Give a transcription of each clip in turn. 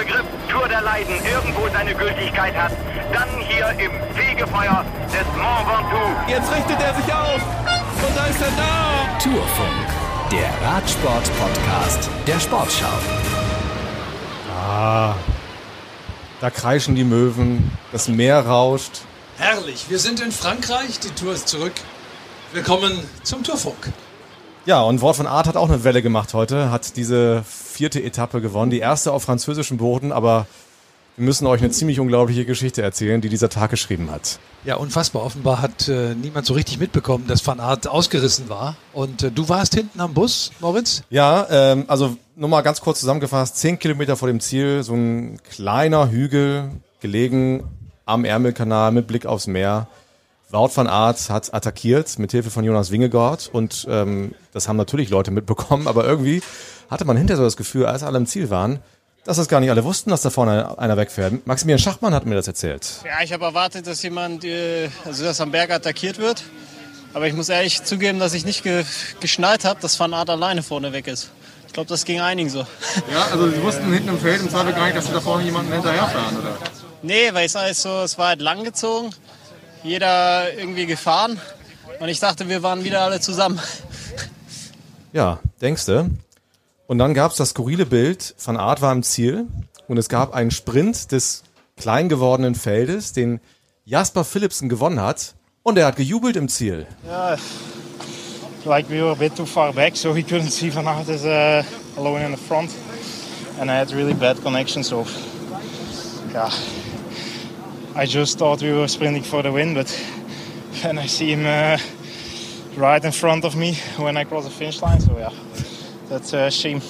Begriff Tour der Leiden irgendwo seine Gültigkeit hat, dann hier im Fegefeuer des Mont Ventoux. Jetzt richtet er sich auf und da ist er da. Tourfunk, der Radsport-Podcast der Sportschau. Ah, da kreischen die Möwen, das Meer rauscht. Herrlich, wir sind in Frankreich, die Tour ist zurück. Willkommen zum Tourfunk. Ja, und Wort von Art hat auch eine Welle gemacht heute, hat diese vierte Etappe gewonnen, die erste auf französischem Boden, aber wir müssen euch eine ziemlich unglaubliche Geschichte erzählen, die dieser Tag geschrieben hat. Ja, unfassbar. Offenbar hat äh, niemand so richtig mitbekommen, dass Van Aert ausgerissen war. Und äh, du warst hinten am Bus, Moritz? Ja, ähm, also nur mal ganz kurz zusammengefasst, zehn Kilometer vor dem Ziel, so ein kleiner Hügel, gelegen am Ärmelkanal mit Blick aufs Meer. Wout van Aert hat attackiert mit Hilfe von Jonas Wingegaard und ähm, das haben natürlich Leute mitbekommen, aber irgendwie hatte man hinterher so das Gefühl, als alle im Ziel waren, dass das gar nicht alle wussten, dass da vorne einer wegfährt. Maximilian Schachmann hat mir das erzählt. Ja, ich habe erwartet, dass jemand, äh, also dass am Berg attackiert wird. Aber ich muss ehrlich zugeben, dass ich nicht ge geschnallt habe, dass Van Aert alleine vorne weg ist. Ich glaube, das ging einigen so. Ja, also sie wussten hinten im Feld im Zweifel gar nicht, dass sie da vorne jemanden hinterherfahren, oder? Nee, weil es alles so, es war halt langgezogen. Jeder irgendwie gefahren. Und ich dachte, wir waren wieder alle zusammen. Ja, denkste. Und dann gab es das skurrile Bild, Van Aert war im Ziel und es gab einen Sprint des klein gewordenen Feldes, den Jasper Philipsen gewonnen hat und er hat gejubelt im Ziel. Yeah, like we were a bit too far back, so we couldn't see Van Aert as uh, alone in the front, and I had really bad connection. So, yeah, I just thought we were sprinting for the win, but then I see him uh, right in front of me when I cross the finish line. So yeah, that's a shame.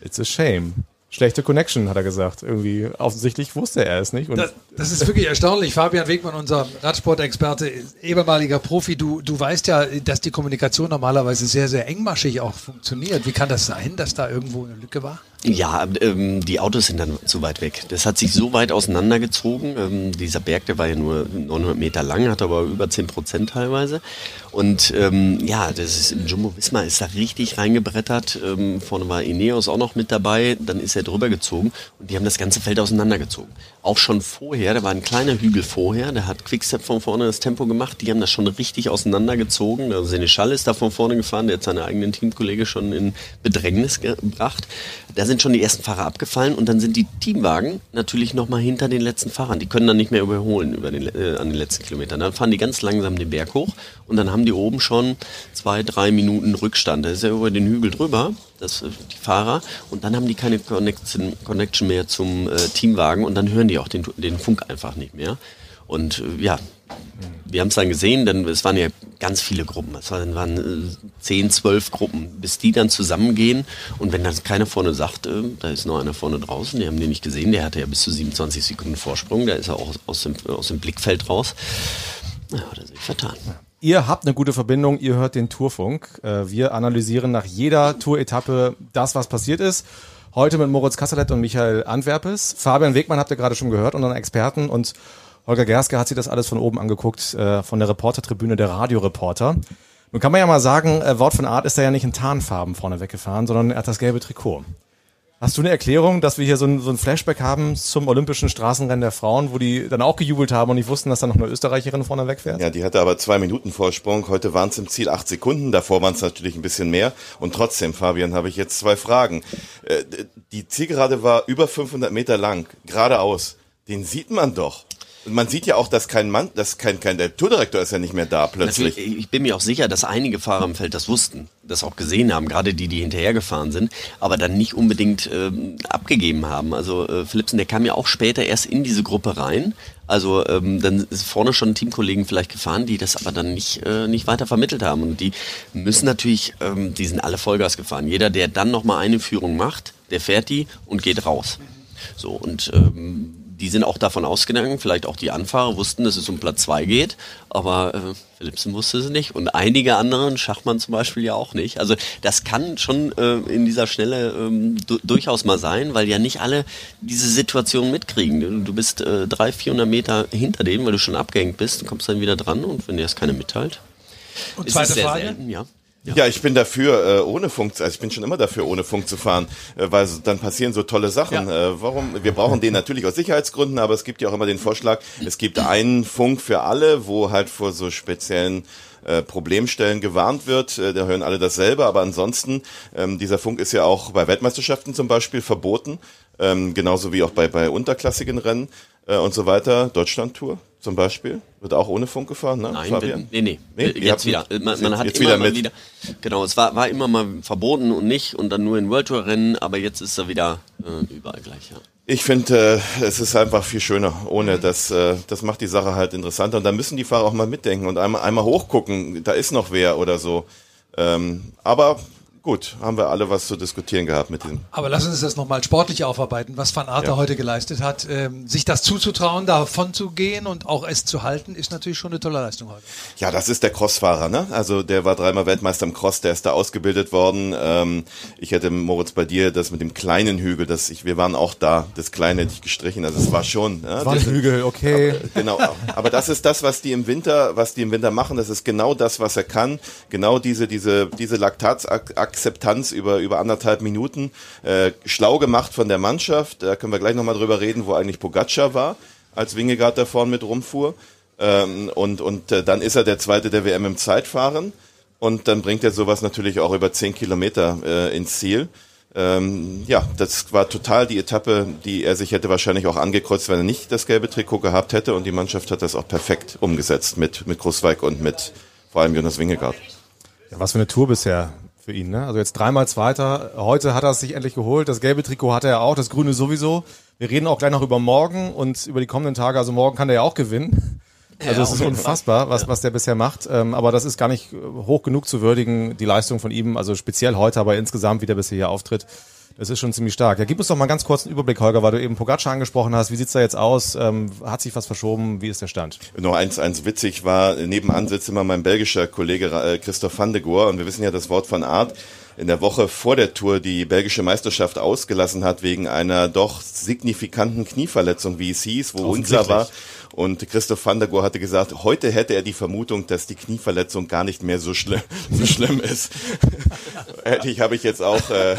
It's a shame. Schlechte Connection, hat er gesagt. Irgendwie offensichtlich wusste er es nicht. Und Das, das ist wirklich erstaunlich. Fabian Wegmann, unser Radsportexperte, ehemaliger Profi, du, du weißt ja, dass die Kommunikation normalerweise sehr, sehr engmaschig auch funktioniert. Wie kann das sein, dass da irgendwo eine Lücke war? Ja, ähm, die Autos sind dann zu weit weg. Das hat sich so weit auseinandergezogen. Ähm, dieser Berg, der war ja nur 900 Meter lang, hat aber über 10 Prozent teilweise. Und ähm, ja, das ist im Jumbo Visma ist da richtig reingebrettert. Ähm, vorne war Ineos auch noch mit dabei. Dann ist er drüber gezogen und die haben das ganze Feld auseinandergezogen. Auch schon vorher, da war ein kleiner Hügel vorher, da hat Quickstep von vorne das Tempo gemacht. Die haben das schon richtig auseinandergezogen. Also Seneschal ist da von vorne gefahren, der hat seine eigenen Teamkollege schon in Bedrängnis gebracht. Da sind schon die ersten Fahrer abgefallen und dann sind die Teamwagen natürlich noch mal hinter den letzten Fahrern. Die können dann nicht mehr überholen über den, äh, an den letzten Kilometern. Dann fahren die ganz langsam den Berg hoch und dann haben die oben schon zwei, drei Minuten Rückstand. Da ist ja über den Hügel drüber, das, äh, die Fahrer, und dann haben die keine Connection, Connection mehr zum äh, Teamwagen und dann hören die auch den, den Funk einfach nicht mehr. Und äh, ja, wir haben es dann gesehen, denn es waren ja ganz viele Gruppen. Es waren, waren äh, 10, 12 Gruppen, bis die dann zusammengehen. Und wenn dann keiner vorne sagt, äh, da ist noch einer vorne draußen, die haben den nicht gesehen, der hatte ja bis zu 27 Sekunden Vorsprung, da ist er auch aus dem, aus dem Blickfeld raus. Ja, hat er sich vertan. Ihr habt eine gute Verbindung, ihr hört den Tourfunk. Äh, Wir analysieren nach jeder Tour-Etappe das, was passiert ist. Heute mit Moritz Kasselet und Michael Antwerpes. Fabian Wegmann habt ihr gerade schon gehört, unseren Experten. Und Holger Gerske hat sich das alles von oben angeguckt, äh, von der Reportertribüne der Radioreporter. Nun kann man ja mal sagen, äh, Wort von Art ist da ja nicht in Tarnfarben vorne weggefahren, sondern er hat das gelbe Trikot. Hast du eine Erklärung, dass wir hier so ein, so ein Flashback haben zum Olympischen Straßenrennen der Frauen, wo die dann auch gejubelt haben und nicht wussten, dass da noch eine Österreicherin vorne wegfährt? Ja, die hatte aber zwei Minuten Vorsprung. Heute waren es im Ziel acht Sekunden. Davor waren es natürlich ein bisschen mehr. Und trotzdem, Fabian, habe ich jetzt zwei Fragen. Äh, Die Zielgerade war über 500 Meter lang, geradeaus. Den sieht man doch. Man sieht ja auch, dass kein Mann, dass kein, kein, der Tourdirektor ist ja nicht mehr da plötzlich. Natürlich, ich bin mir auch sicher, dass einige Fahrer im Feld das wussten, das auch gesehen haben, gerade die, die hinterhergefahren sind, aber dann nicht unbedingt ähm, abgegeben haben. Also äh, Philipsen, der kam ja auch später erst in diese Gruppe rein. Also ähm, dann ist vorne schon Teamkollegen vielleicht gefahren, die das aber dann nicht, äh, nicht weiter vermittelt haben. Und die müssen natürlich, ähm, die sind alle Vollgas gefahren. Jeder, der dann nochmal eine Führung macht, der fährt die und geht raus. So, und ähm, die sind auch davon ausgegangen, vielleicht auch die Anfahrer wussten, dass es um Platz zwei geht, aber äh, Philipsen wusste es nicht und einige anderen, Schachmann zum Beispiel ja auch nicht. Also das kann schon äh, in dieser Schnelle ähm, du durchaus mal sein, weil ja nicht alle diese Situation mitkriegen. Du, du bist äh, 300, 400 Meter hinter denen, weil du schon abgehängt bist und kommst dann wieder dran und wenn dir das keiner mitteilt, Und zweite Frage? selten, ja. Ja, ich bin dafür, äh, ohne Funk, also ich bin schon immer dafür, ohne Funk zu fahren, äh, weil dann passieren so tolle Sachen. Äh, warum? Wir brauchen den natürlich aus Sicherheitsgründen, aber es gibt ja auch immer den Vorschlag, es gibt einen Funk für alle, wo halt vor so speziellen äh, Problemstellen gewarnt wird. Äh, da hören alle dasselbe, aber ansonsten, ähm, dieser Funk ist ja auch bei Weltmeisterschaften zum Beispiel verboten, ähm, genauso wie auch bei, bei unterklassigen Rennen äh, und so weiter. Deutschland-Tour zum Beispiel wird auch ohne Funk gefahren, ne? Nein, Fabian? nee, nee. Nee, ihr jetzt wieder. Man, man jetzt- hat jetzt immer wieder mal wieder. Genau, es war, war immer mal verboten und nicht und dann nur in World Tour Rennen, aber jetzt ist er wieder äh, überall gleich, ja. Ich finde, äh, es ist einfach viel schöner. Ohne das, äh, das macht die Sache halt interessanter. Und da müssen die Fahrer auch mal mitdenken und einmal, einmal hochgucken. Da ist noch wer oder so. Ähm, aber gut, haben wir alle was zu diskutieren gehabt mit diesem. Aber lass uns das nochmal sportlich aufarbeiten, was Van Aert da Ja. heute geleistet hat. Ähm, sich das zuzutrauen, davon zu gehen und auch es zu halten, ist natürlich schon eine tolle Leistung heute. Ja, das ist der Crossfahrer, ne? Also der war dreimal Weltmeister im Cross, der ist da ausgebildet worden. Ähm, ich hätte Moritz bei dir das mit dem kleinen Hügel, das ich, wir waren auch da, das kleine hätte ich gestrichen. Also es war schon. Ja, War ein Hügel, okay. Genau, aber das ist das, was die im Winter, was die im Winter machen. Das ist genau das, was er kann. Genau diese, diese, diese Laktatsakzeptanz über über anderthalb Minuten. Äh, schlau gemacht von der Mannschaft. Da können wir gleich nochmal drüber reden, wo eigentlich Pogacar war, als Wingegaard da vorne mit rumfuhr. Ähm, und und äh, dann ist er der Zweite der WM im Zeitfahren. Und dann bringt er sowas natürlich auch über zehn Kilometer äh, ins Ziel. Ähm, ja, das war total die Etappe, die er sich hätte wahrscheinlich auch angekreuzt, wenn er nicht das gelbe Trikot gehabt hätte. Und die Mannschaft hat das auch perfekt umgesetzt mit, mit Großweig und mit vor allem Jonas Wingegaard. Ja, was für eine Tour bisher für ihn, ne? Also jetzt dreimal Zweiter. Heute hat er es sich endlich geholt. Das gelbe Trikot hat er ja auch, das grüne sowieso. Wir reden auch gleich noch über morgen und über die kommenden Tage. Also morgen kann er ja auch gewinnen. Also es ist unfassbar, was, was der bisher macht. Ähm, aber das ist gar nicht hoch genug zu würdigen, die Leistung von ihm. Also speziell heute, aber insgesamt, wie der bisher hier auftritt. Das ist schon ziemlich stark. Ja, gib uns doch mal ganz kurz einen Überblick, Holger, weil du eben Pogacar angesprochen hast. Wie sieht's da jetzt aus? Ähm, hat sich was verschoben? Wie ist der Stand? Nur eins, eins witzig war, nebenan sitzt immer mein belgischer Kollege äh, Christoph van de Goor und wir wissen ja das Wort von Art in der Woche vor der Tour die belgische Meisterschaft ausgelassen hat wegen einer doch signifikanten Knieverletzung, wie es hieß, wo unklar war. Und Christoph van der Goor hatte gesagt, heute hätte er die Vermutung, dass die Knieverletzung gar nicht mehr so schlimm, so schlimm ist. Hätte ich, habe ich jetzt auch äh,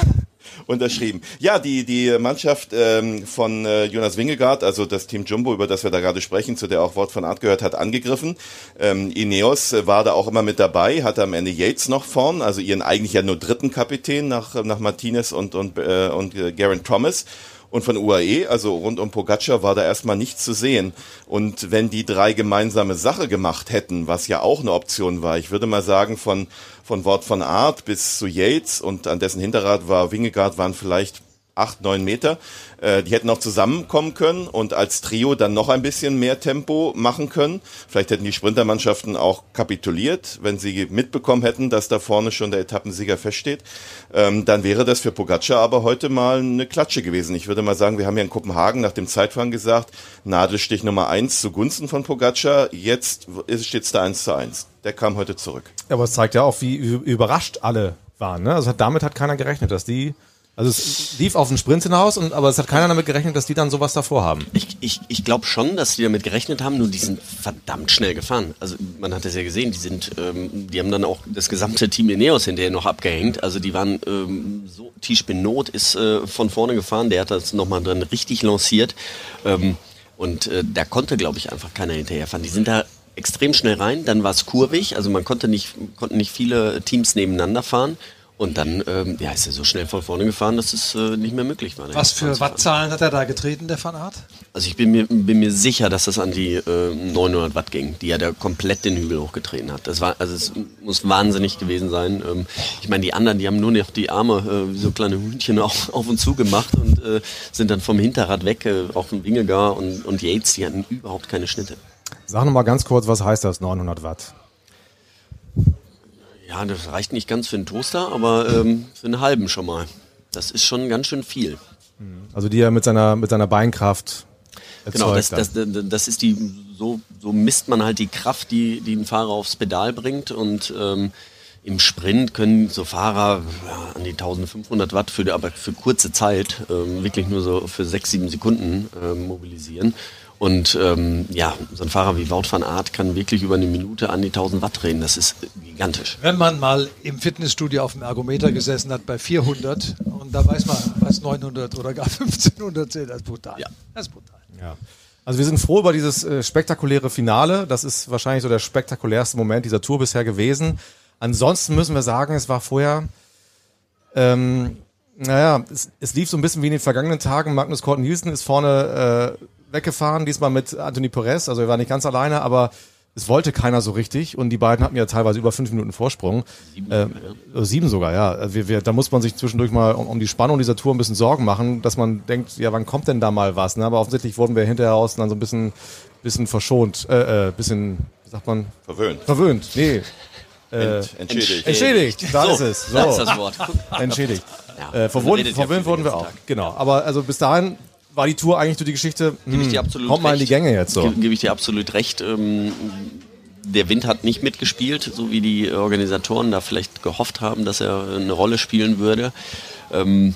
unterschrieben. Ja, die, die Mannschaft ähm, von äh, Jonas Wingegaard, also das Team Jumbo, über das wir da gerade sprechen, zu der auch Wort von Art gehört hat, angegriffen. Ähm, Ineos äh, war da auch immer mit dabei, hatte am Ende Yates noch vorn, also ihren eigentlich ja nur dritten Kapitän nach, nach Martinez und, und, äh, und äh, Garen Thomas. Und von UAE, also rund um Pogacar, war da erstmal nichts zu sehen. Und wenn die drei gemeinsame Sache gemacht hätten, was ja auch eine Option war, ich würde mal sagen, von, von Wort von Art bis zu Yates und an dessen Hinterrad war Wingegaard, waren vielleicht acht, neun Meter. Äh, die hätten auch zusammenkommen können und als Trio dann noch ein bisschen mehr Tempo machen können. Vielleicht hätten die Sprintermannschaften auch kapituliert, wenn sie mitbekommen hätten, dass da vorne schon der Etappensieger feststeht. Ähm, dann wäre das für Pogacar aber heute mal eine Klatsche gewesen. Ich würde mal sagen, wir haben ja in Kopenhagen nach dem Zeitfahren gesagt, Nadelstich Nummer eins zugunsten von Pogacar. Jetzt steht es da eins zu eins. Der kam heute zurück. Aber es zeigt ja auch, wie überrascht alle waren. Ne? Also damit hat keiner gerechnet, dass die. Also es lief auf den Sprint hinaus, und, aber es hat keiner damit gerechnet, dass die dann sowas davor haben. Ich, ich, ich glaube schon, dass die damit gerechnet haben, nur die sind verdammt schnell gefahren. Also man hat das ja gesehen, die sind, ähm, die haben dann auch das gesamte Team Ineos hinterher noch abgehängt. Also die waren ähm, so, Tisch Benot ist äh, von vorne gefahren, der hat das nochmal dann richtig lanciert. Ähm, und äh, da konnte, glaube ich, einfach keiner hinterherfahren. Die sind da extrem schnell rein, dann war es kurvig, also man konnte nicht, konnten nicht viele Teams nebeneinander fahren. Und dann ähm, ja, ist er so schnell von vorne gefahren, dass es äh, nicht mehr möglich war. Was für Wattzahlen hat er da getreten, der Van Aert? Also ich bin mir, bin mir sicher, dass das an die äh, 900 Watt ging, die er da komplett den Hügel hochgetreten hat. Das war, also es muss wahnsinnig gewesen sein. Ähm, ich meine, die anderen, die haben nur noch die Arme äh, wie so kleine Hühnchen auf, auf und zu gemacht und äh, sind dann vom Hinterrad weg, äh, auch von Wingegar und, und Yates, die hatten überhaupt keine Schnitte. Sag noch mal ganz kurz, was heißt das 900 Watt? Ja, das reicht nicht ganz für einen Toaster, aber ähm, für einen halben schon mal. Das ist schon ganz schön viel. Also die er mit seiner mit seiner Beinkraft erzeugt. Genau, das, das, das ist die, so, so misst man halt die Kraft, die, die ein Fahrer aufs Pedal bringt und ähm, im Sprint können so Fahrer ja, an die 1500 Watt für, aber für kurze Zeit, ähm, wirklich nur so für sechs, sieben Sekunden ähm, mobilisieren. Und ähm, ja, so ein Fahrer wie Wout van Aert kann wirklich über eine Minute an die 1000 Watt drehen. Das ist gigantisch. Wenn man mal im Fitnessstudio auf dem Ergometer gesessen hat bei 400 und da weiß man, was 900 oder gar 1500 sind, das ist brutal. Ja. Das ist brutal. Ja. Also wir sind froh über dieses äh, spektakuläre Finale. Das ist wahrscheinlich so der spektakulärste Moment dieser Tour bisher gewesen. Ansonsten müssen wir sagen, es war vorher, ähm, naja, es, es lief so ein bisschen wie in den vergangenen Tagen. Magnus Kort Nielsen ist vorne äh, weggefahren, diesmal mit Anthony Perez. Also er war nicht ganz alleine, aber es wollte keiner so richtig und die beiden hatten ja teilweise über fünf Minuten Vorsprung. Sieben, äh, sieben sogar, ja. Wir, wir, da muss man sich zwischendurch mal um, um, die Spannung dieser Tour ein bisschen Sorgen machen, dass man denkt, ja, wann kommt denn da mal was? Ne? Aber offensichtlich wurden wir hinterher aus dann so ein bisschen, bisschen verschont, äh, äh, bisschen, wie sagt man? Verwöhnt. Verwöhnt, nee. Äh, entschädigt. Entschädigt, da So, ist es. So. das ist das Wort. Entschädigt. Ja, Äh, verwöhnt, ja verwöhnt wurden wir auch. Tag. Genau. Aber also bis dahin war die Tour eigentlich so die Geschichte, Gebe ich hm, dir absolut kommt mal in die. Gänge jetzt so. Ge- Gebe ich dir absolut recht. Ähm, der Wind hat nicht mitgespielt, so wie die Organisatoren da vielleicht gehofft haben, dass er eine Rolle spielen würde. Ähm,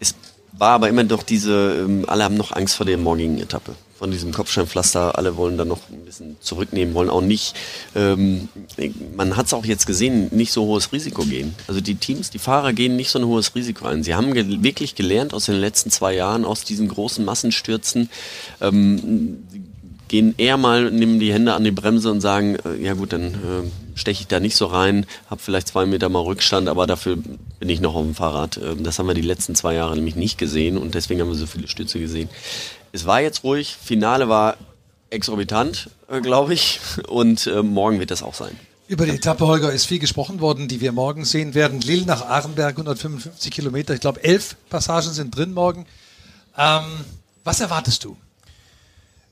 es war aber immer noch diese, ähm, alle haben noch Angst vor der morgigen Etappe. Von diesem Kopfsteinpflaster, alle wollen dann noch ein bisschen zurücknehmen, wollen auch nicht, ähm, man hat es auch jetzt gesehen, nicht so hohes Risiko gehen. Also die Teams, die Fahrer gehen nicht so ein hohes Risiko ein. Sie haben ge wirklich gelernt aus den letzten zwei Jahren, aus diesen großen Massenstürzen, ähm, gehen eher mal, nehmen die Hände an die Bremse und sagen, äh, ja gut, dann äh, steche ich da nicht so rein, habe vielleicht zwei Meter mal Rückstand, aber dafür bin ich noch auf dem Fahrrad. Ähm, das haben wir die letzten zwei Jahre nämlich nicht gesehen und deswegen haben wir so viele Stütze gesehen. Es war jetzt ruhig, Finale war exorbitant, äh, glaube ich, und äh, morgen wird das auch sein. Über die Etappe, Holger, ist viel gesprochen worden, die wir morgen sehen werden. Lille nach Arenberg, 155 Kilometer. Ich glaube, elf Passagen sind drin morgen. Ähm, was erwartest du?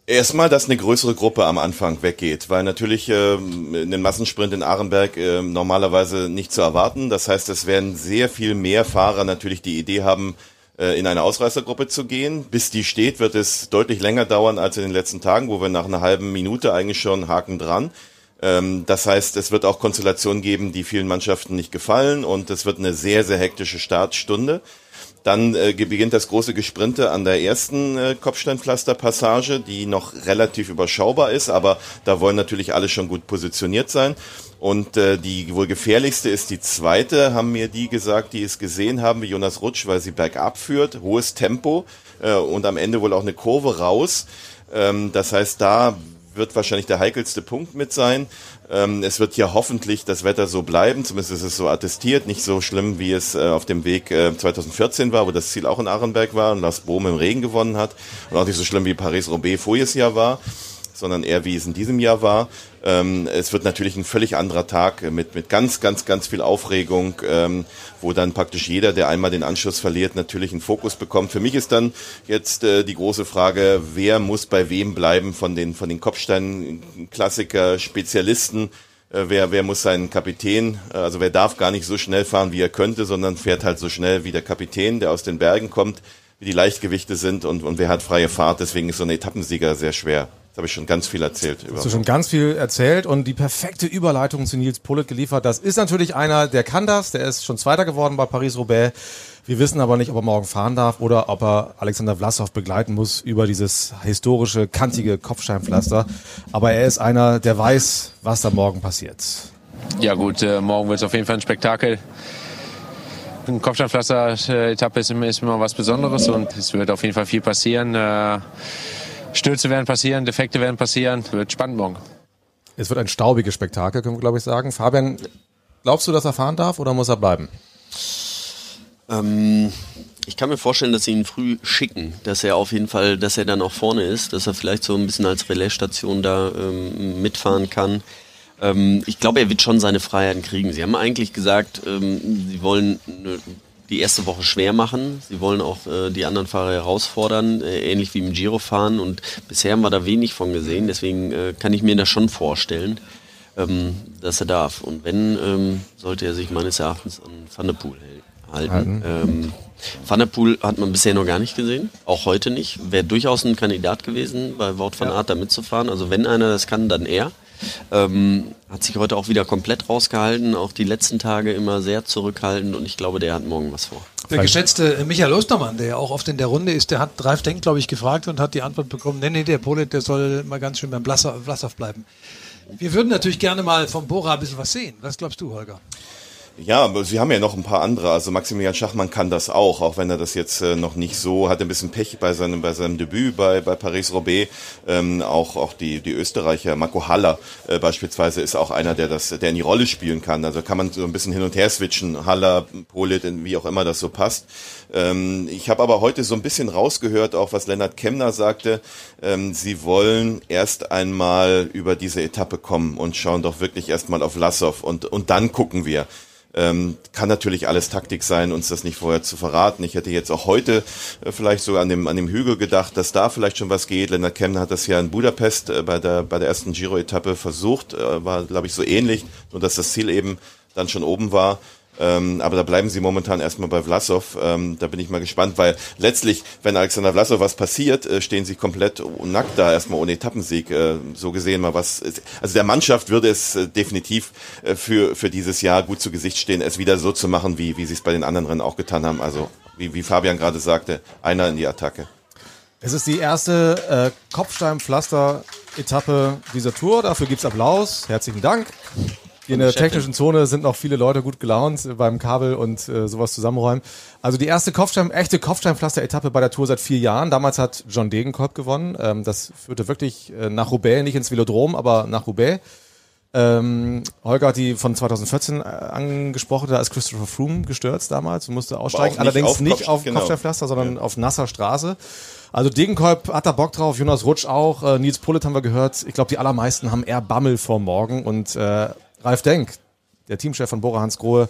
Erstmal, dass eine größere Gruppe am Anfang weggeht, weil natürlich ähm, einen Massensprint in Arenberg äh, normalerweise nicht zu erwarten. Das heißt, es werden sehr viel mehr Fahrer natürlich die Idee haben, äh, in eine Ausreißergruppe zu gehen. Bis die steht, wird es deutlich länger dauern als in den letzten Tagen, wo wir nach einer halben Minute eigentlich schon Haken dran. Ähm, das heißt, es wird auch Konstellationen geben, die vielen Mannschaften nicht gefallen und es wird eine sehr, sehr hektische Startstunde. Dann äh, beginnt das große Gesprinte an der ersten äh, Kopfsteinpflasterpassage, die noch relativ überschaubar ist, aber da wollen natürlich alle schon gut positioniert sein. Und äh, die wohl gefährlichste ist die zweite, haben mir die gesagt, die es gesehen haben, wie Jonas Rutsch, weil sie bergab führt, hohes Tempo äh, und am Ende wohl auch eine Kurve raus. Ähm, das heißt, da wird wahrscheinlich der heikelste Punkt mit sein. Ähm, es wird hier hoffentlich das Wetter so bleiben, zumindest ist es so attestiert, nicht so schlimm, wie es äh, auf dem Weg äh, 2014 war, wo das Ziel auch in Arenberg war und Lars Bohm im Regen gewonnen hat. Und auch nicht so schlimm, wie Paris-Roubaix voriges Jahr war sondern eher wie es in diesem Jahr war. Ähm, es wird natürlich ein völlig anderer Tag mit, mit ganz, ganz, ganz viel Aufregung, ähm, wo dann praktisch jeder, der einmal den Anschluss verliert, natürlich einen Fokus bekommt. Für mich ist dann jetzt äh, die große Frage, wer muss bei wem bleiben von den, von den Kopfstein-Klassiker, Spezialisten, äh, wer, wer muss seinen Kapitän, äh, also wer darf gar nicht so schnell fahren, wie er könnte, sondern fährt halt so schnell wie der Kapitän, der aus den Bergen kommt, wie die Leichtgewichte sind und, und wer hat freie Fahrt. Deswegen ist so ein Etappensieger sehr schwer. Das habe ich schon ganz viel erzählt. Über Hast du schon ganz viel erzählt und die perfekte Überleitung zu Nils Pullet geliefert. Das ist natürlich einer, der kann das, der ist schon Zweiter geworden bei Paris-Roubaix. Wir wissen aber nicht, ob er morgen fahren darf oder ob er Alexander Vlasov begleiten muss über dieses historische, kantige Kopfsteinpflaster. Aber er ist einer, der weiß, was da morgen passiert. Ja gut, äh, morgen wird es auf jeden Fall ein Spektakel. Eine Kopfsteinpflaster-Etappe ist, immer- ist immer was Besonderes und es wird auf jeden Fall viel passieren. Äh, Stürze werden passieren, Defekte werden passieren. Wird spannend morgen. Es wird ein staubiges Spektakel, können wir glaube ich sagen. Fabian, glaubst du, dass er fahren darf oder muss er bleiben? Ähm, ich kann mir vorstellen, dass sie ihn früh schicken, dass er auf jeden Fall, dass er dann auch vorne ist, dass er vielleicht so ein bisschen als Relaisstation da ähm, mitfahren kann. Ähm, ich glaube, er wird schon seine Freiheiten kriegen. Sie haben eigentlich gesagt, ähm, sie wollen die erste Woche schwer machen. Sie wollen auch äh, die anderen Fahrer herausfordern, äh, ähnlich wie im Giro fahren. Und bisher haben wir da wenig von gesehen. Deswegen äh, kann ich mir das schon vorstellen, ähm, dass er darf. Und wenn, ähm, sollte er sich meines Erachtens an Van der Poel halten. Ähm, Van der Poel hat man bisher noch gar nicht gesehen, auch heute nicht. Wäre durchaus ein Kandidat gewesen, bei Wout van Aert da mitzufahren. Also wenn einer das kann, dann er. Ähm, hat sich heute auch wieder komplett rausgehalten, auch die letzten Tage immer sehr zurückhaltend und ich glaube, der hat morgen was vor. Der geschätzte Michael Ostermann, der ja auch oft in der Runde ist, der hat Ralf Denk, glaube ich, gefragt und hat die Antwort bekommen, nee, nee, der Polit, der soll mal ganz schön beim Blassow bleiben. Wir würden natürlich gerne mal vom Bora ein bisschen was sehen. Was glaubst du, Holger? Ja, aber sie haben ja noch ein paar andere. Also Maximilian Schachmann kann das auch, auch wenn er das jetzt äh, noch nicht so hat. Ein bisschen Pech bei seinem bei seinem Debüt bei bei Paris Roubaix. Ähm, auch auch die die Österreicher Marco Haller äh, beispielsweise ist auch einer, der das der in die Rolle spielen kann. Also kann man so ein bisschen hin und her switchen. Haller, Polit, wie auch immer das so passt. Ähm, ich habe aber heute so ein bisschen rausgehört, auch was Lennart Kemner sagte. Ähm, sie wollen erst einmal über diese Etappe kommen und schauen doch wirklich erstmal auf Lassow und und dann gucken wir. Ähm, kann natürlich alles Taktik sein, uns das nicht vorher zu verraten. Ich hätte jetzt auch heute äh, vielleicht so an dem, an dem Hügel gedacht, dass da vielleicht schon was geht. Lennart Kemner hat das ja in Budapest äh, bei, der, bei der ersten Giro-Etappe versucht, äh, war, glaube ich, so ähnlich, nur dass das Ziel eben dann schon oben war. Ähm, aber da bleiben sie momentan erstmal bei Vlasov. Ähm, da bin ich mal gespannt, weil letztlich, wenn Alexander Vlasov was passiert, äh, stehen sie komplett nackt da, erstmal ohne Etappensieg. Äh, so gesehen mal was. Also der Mannschaft würde es äh, definitiv äh, für, für dieses Jahr gut zu Gesicht stehen, es wieder so zu machen, wie, wie sie es bei den anderen Rennen auch getan haben. Also wie, wie Fabian gerade sagte, einer in die Attacke. Es ist die erste äh, Kopfsteinpflaster-Etappe dieser Tour. Dafür gibt's Applaus. Herzlichen Dank. In der technischen Zone sind noch viele Leute gut gelaunt beim Kabel und äh, sowas zusammenräumen. Also die erste Kopfstein, echte Kopfsteinpflaster-Etappe bei der Tour seit vier Jahren. Damals hat John Degenkolb gewonnen. Ähm, das führte wirklich äh, nach Roubaix, nicht ins Velodrom, aber nach Roubaix. Ähm, Holger hat die von 2014 äh, angesprochen, da ist Christopher Froome gestürzt damals und musste aussteigen. nicht Allerdings auf nicht auf genau. Kopfsteinpflaster, sondern auf nasser Straße. Also Degenkolb hat da Bock drauf, Jonas Rutsch auch, äh, Nils Pullet haben wir gehört. Ich glaube, die allermeisten haben eher Bammel vor morgen und äh, Ralf Denk, der Teamchef von Bora Hans Grohe,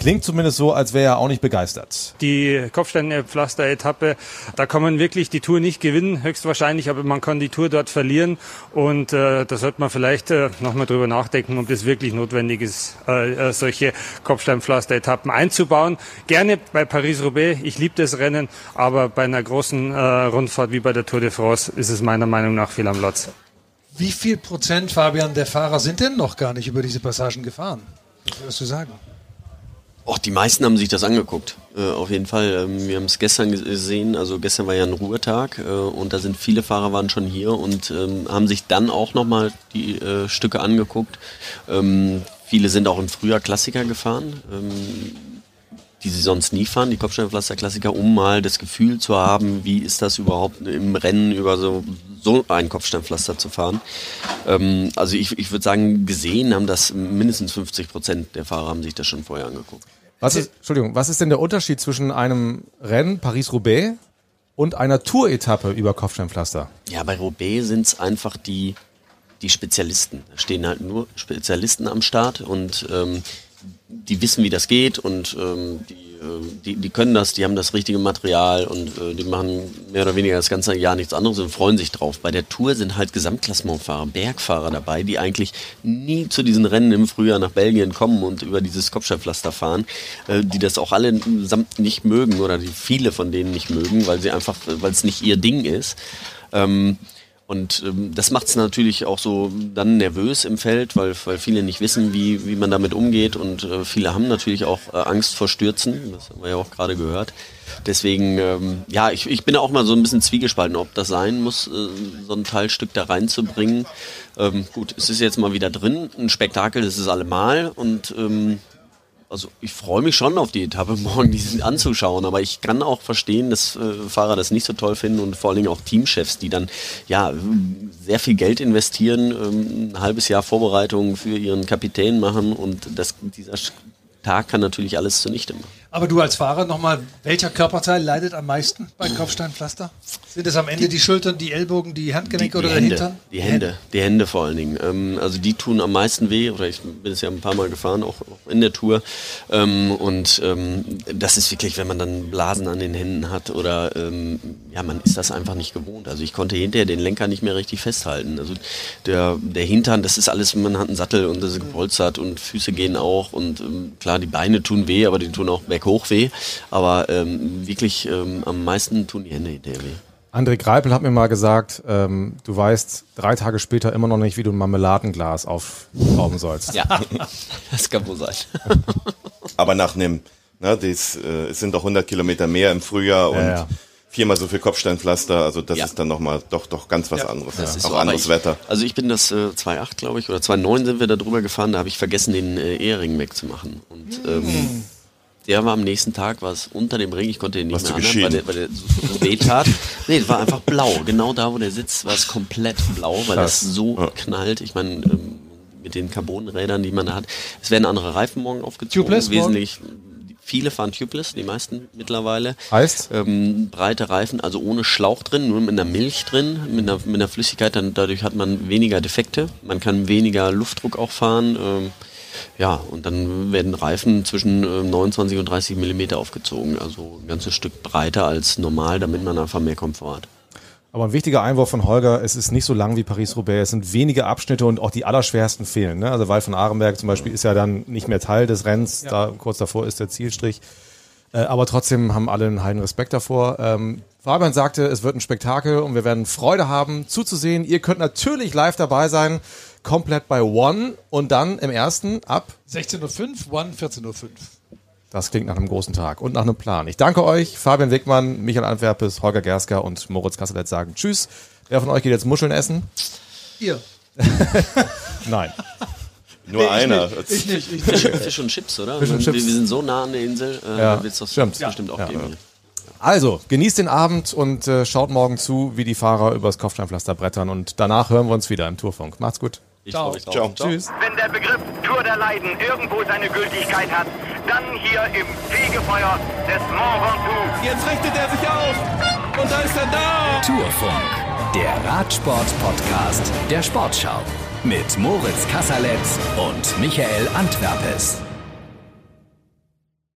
klingt zumindest so, als wäre er auch nicht begeistert. Die Kopfsteinpflaster-Etappe, da kann man wirklich die Tour nicht gewinnen, höchstwahrscheinlich, aber man kann die Tour dort verlieren und äh, da sollte man vielleicht äh, nochmal drüber nachdenken, ob das wirklich notwendig ist, äh, äh, solche Kopfsteinpflaster-Etappen einzubauen. Gerne bei Paris-Roubaix, ich liebe das Rennen, aber bei einer großen äh, Rundfahrt wie bei der Tour de France ist es meiner Meinung nach fehl am Platz. Wie viel Prozent, Fabian, der Fahrer sind denn noch gar nicht über diese Passagen gefahren? Was würdest du sagen? Och, die meisten haben sich das angeguckt. Äh, auf jeden Fall. Ähm, wir haben es gestern gesehen. Also gestern war ja ein Ruhetag äh, und da sind viele Fahrer waren schon hier und ähm, haben sich dann auch nochmal die äh, Stücke angeguckt. Ähm, viele sind auch im Frühjahr Klassiker gefahren. Die sie sonst nie fahren, die Kopfsteinpflaster-Klassiker, um mal das Gefühl zu haben, wie ist das überhaupt im Rennen über so, so ein Kopfsteinpflaster zu fahren. Ähm, also ich, ich würde sagen, gesehen haben das mindestens 50 Prozent der Fahrer haben sich das schon vorher angeguckt. Was ist, Entschuldigung, was ist denn der Unterschied zwischen einem Rennen Paris-Roubaix und einer Tour-Etappe über Kopfsteinpflaster? Ja, bei Roubaix sind es einfach die, die Spezialisten. Da stehen halt nur Spezialisten am Start und ähm, die wissen, wie das geht und ähm, die, äh, die, die können das, die haben das richtige Material und äh, die machen mehr oder weniger das ganze Jahr nichts anderes und freuen sich drauf. Bei der Tour sind halt Gesamtklassementfahrer, Bergfahrer dabei, die eigentlich nie zu diesen Rennen im Frühjahr nach Belgien kommen und über dieses Kopfsteinpflaster fahren, äh, die das auch alle samt nicht mögen oder die viele von denen nicht mögen, weil sie einfach, weil es nicht ihr Ding ist. Ähm, und ähm, das macht es natürlich auch so dann nervös im Feld, weil, weil viele nicht wissen, wie, wie man damit umgeht. Und äh, viele haben natürlich auch äh, Angst vor Stürzen. Das haben wir ja auch gerade gehört. Deswegen, ähm, ja, ich, ich bin auch mal so ein bisschen zwiegespalten, ob das sein muss, äh, so ein Teilstück da reinzubringen. Ähm, gut, es ist jetzt mal wieder drin. Ein Spektakel ist es allemal. Und ähm, also ich freue mich schon auf die Etappe morgen, die anzuschauen, aber ich kann auch verstehen, dass äh, Fahrer das nicht so toll finden und vor allen Dingen auch Teamchefs, die dann ja sehr viel Geld investieren, ähm, ein halbes Jahr Vorbereitung für ihren Kapitän machen und das, dieser Tag kann natürlich alles zunichte machen. Aber du als Fahrer nochmal, welcher Körperteil leidet am meisten bei Kopfsteinpflaster? Sind es am Ende die, Schultern, die Ellbogen, die Handgelenke oder Hände, der Hintern? Die Hände, die Hände vor allen Dingen. Ähm, also die tun am meisten weh, oder ich bin es ja ein paar Mal gefahren, auch, auch in der Tour. Ähm, und ähm, das ist wirklich, wenn man dann Blasen an den Händen hat oder ähm, ja, man ist das einfach nicht gewohnt. Also ich konnte hinterher den Lenker nicht mehr richtig festhalten. Also der, der Hintern, das ist alles, man hat einen Sattel und das ist gepolstert und Füße gehen auch und ähm, klar, die Beine tun weh, aber die tun auch berghoch weh. Aber ähm, wirklich ähm, am meisten tun die Hände hinterher weh. André Greipel hat mir mal gesagt, ähm, du weißt drei Tage später immer noch nicht, wie du ein Marmeladenglas aufschrauben sollst. Ja, das kann wohl sein. Aber nach einem Na, dies, äh, es sind doch 100 Kilometer mehr im Frühjahr und ja. viermal so viel Kopfsteinpflaster. Also das Ja. ist dann nochmal doch doch ganz was anderes. Das ist Auch so, anderes ich, Wetter. Also ich bin das äh, 2.8, glaube ich, oder 2.9 sind wir da drüber gefahren, da habe ich vergessen, den äh, Ehering wegzumachen. Und ähm, der war am nächsten Tag, war es unter dem Ring, ich konnte den nicht Warst mehr anhören, weil der, weil der so, weh tat. Nee, es war einfach blau. Genau da, wo der sitzt, war es komplett blau, weil das so knallt. Ich meine, ähm, mit den Carbonrädern, die man da hat. Es werden andere Reifen morgen aufgezogen. Tubeless wesentlich. Viele fahren Tubeless, die meisten mittlerweile. Heißt? Ähm, breite Reifen, also ohne Schlauch drin, nur mit einer Milch drin, mit einer, mit einer Flüssigkeit, dann, dadurch hat man weniger Defekte, man kann weniger Luftdruck auch fahren. Ähm, ja, und dann werden Reifen zwischen ähm, 29 und 30 Millimeter aufgezogen, also ein ganzes Stück breiter als normal, damit man einfach mehr Komfort hat. Aber ein wichtiger Einwurf von Holger, es ist nicht so lang wie Paris-Roubaix, es sind wenige Abschnitte und auch die allerschwersten fehlen. Ne? Also Wald von Arenberg zum Beispiel ist ja dann nicht mehr Teil des Rennens, da kurz davor ist der Zielstrich. Äh, aber trotzdem haben alle einen heiden Respekt davor. Ähm, Fabian sagte, es wird ein Spektakel und wir werden Freude haben zuzusehen. Ihr könnt natürlich live dabei sein, komplett bei One und dann im ersten ab 16.05 Uhr, One 14.05 Das klingt nach einem großen Tag und nach einem Plan. Ich danke euch, Fabian Wegmann, Michael Antwerpes, Holger Gersker und Moritz Kasselet sagen Tschüss. Wer von euch geht jetzt Muscheln essen? Ihr. Nein. Nur einer. Ich nicht, ich Fisch, nicht. Fisch und Chips, oder? Fisch und wir, Chips. wir sind so nah an der Insel, äh, Ja, da wird es das stimmt. bestimmt auch Ja. geben. Also, genießt den Abend und äh, schaut morgen zu, wie die Fahrer übers Kopfsteinpflaster brettern und danach hören wir uns wieder im Tourfunk. Macht's gut. Ich Ciao. freue mich drauf. Ciao. Tschüss. Wenn der Begriff Tour der Leiden irgendwo seine Gültigkeit hat, dann hier im Fegefeuer des Mont Ventoux. Jetzt richtet er sich auf. Und da ist er da. Tourfunk, der Radsport-Podcast der Sportschau. Mit Moritz Kasserletz und Michael Antwerpes.